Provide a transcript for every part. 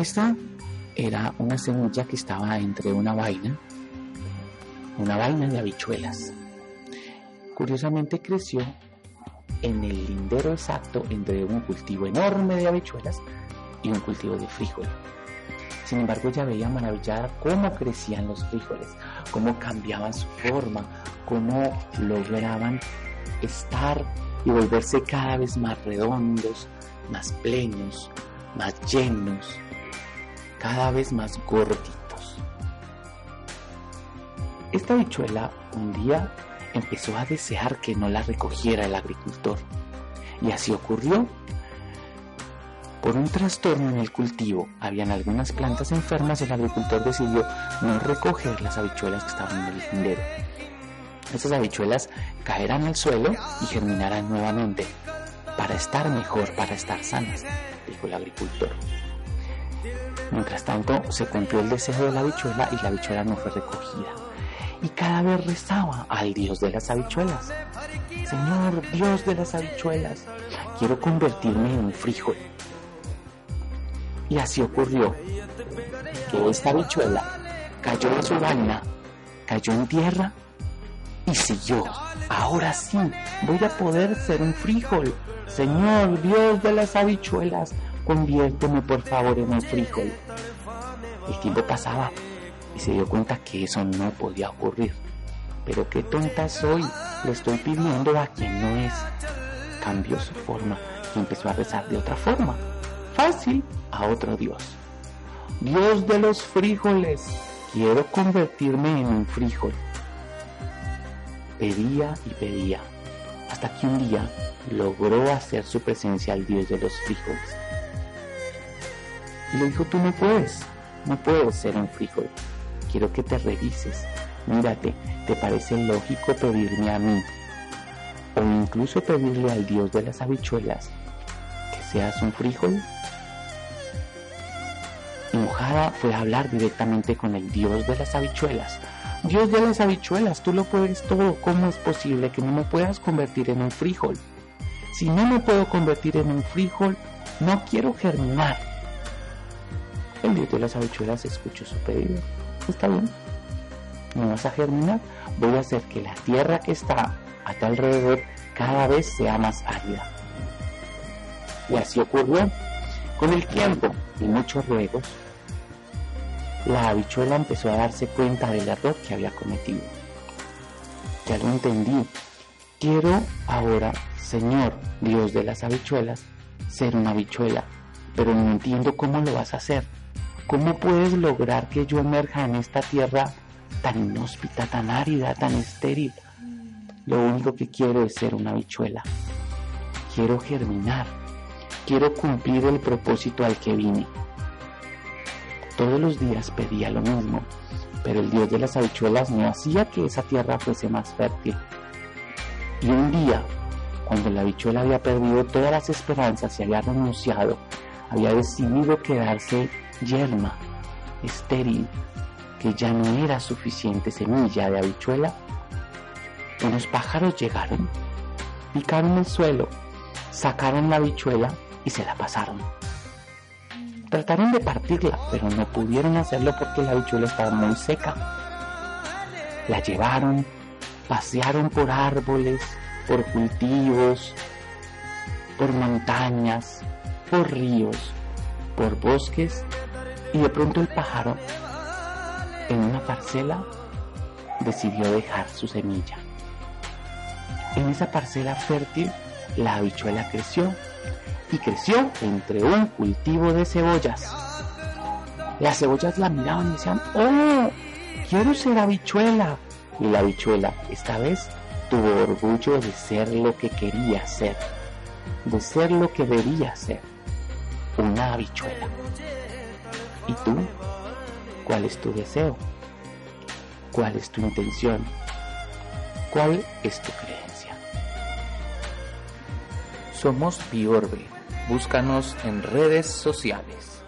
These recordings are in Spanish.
Esta era una semilla que estaba entre una vaina, una vaina de habichuelas. Curiosamente creció en el lindero exacto entre un cultivo enorme de habichuelas y un cultivo de frijol. Sin embargo, ella veía maravillada cómo crecían los frijoles, cómo cambiaban su forma, cómo lograban estar y volverse cada vez más redondos, más plenos, más llenos, cada vez más gorditos. Esta bichuela un día empezó a desear que no la recogiera el agricultor. Y así ocurrió. Por un trastorno en el cultivo, habían algunas plantas enfermas y el agricultor decidió no recoger las habichuelas que estaban en el lindero. Esas habichuelas caerán al suelo y germinarán nuevamente, para estar mejor, para estar sanas, dijo el agricultor. Mientras tanto, se cumplió el deseo de la habichuela y la habichuela no fue recogida. Y cada vez rezaba al Dios de las habichuelas. Señor, Dios de las habichuelas, quiero convertirme en un frijol. Y así ocurrió que esta habichuela cayó en su vaina, cayó en tierra y siguió. Ahora sí, voy a poder ser un frijol. Señor, Dios de las habichuelas, conviérteme por favor en un frijol. El tiempo pasaba y se dio cuenta que eso no podía ocurrir. Pero qué tonta soy, le estoy pidiendo a quien no es. Cambió su forma y empezó a rezar de otra forma. Fácil, a otro Dios. Dios de los frijoles, quiero convertirme en un frijol. Pedía y pedía, hasta que un día logró hacer su presencia al Dios de los frijoles. Y le dijo, tú no puedes, no puedes ser un frijol. Quiero que te revises. Mírate, ¿te parece lógico pedirme a mí? O incluso pedirle al Dios de las habichuelas que seas un frijol. Enojada fue a hablar directamente con el Dios de las habichuelas. Dios de las habichuelas, tú lo puedes todo. ¿Cómo es posible que no me puedas convertir en un frijol? Si no me puedo convertir en un frijol, no quiero germinar. El Dios de las habichuelas escuchó su pedido. Está bien. No vas a germinar. Voy a hacer que la tierra que está a tu alrededor cada vez sea más árida. Y así ocurrió. Con el tiempo y muchos ruegos, la habichuela empezó a darse cuenta del error que había cometido. Ya lo entendí. Quiero ahora, Señor Dios de las habichuelas, ser una habichuela, pero no entiendo cómo lo vas a hacer. ¿Cómo puedes lograr que yo emerja en esta tierra tan inhóspita, tan árida, tan estéril? Lo único que quiero es ser una habichuela. Quiero germinar. Quiero cumplir el propósito al que vine. Todos los días pedía lo mismo, pero el Dios de las habichuelas no hacía que esa tierra fuese más fértil. Y un día, cuando la habichuela había perdido todas las esperanzas y había renunciado, había decidido quedarse yerma, estéril, que ya no era suficiente semilla de habichuela, unos pájaros llegaron, picaron el suelo, sacaron la habichuela y se la pasaron. Trataron de partirla, pero no pudieron hacerlo porque la habichuela estaba muy seca. La llevaron, pasearon por árboles, por cultivos, por montañas, por ríos, por bosques y de pronto el pájaro en una parcela decidió dejar su semilla. En esa parcela fértil la habichuela creció y creció entre un cultivo de cebollas. Las cebollas la miraban y decían, ¡Oh! Quiero ser habichuela. Y la habichuela esta vez tuvo orgullo de ser lo que quería ser, de ser lo que debía ser, una habichuela. ¿Y tú? ¿Cuál es tu deseo? ¿Cuál es tu intención? ¿Cuál es tu creencia? Somos Biorbe. Búscanos en redes sociales.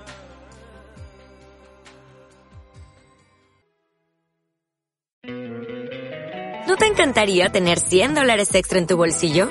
¿No te encantaría tener 100 dólares extra en tu bolsillo?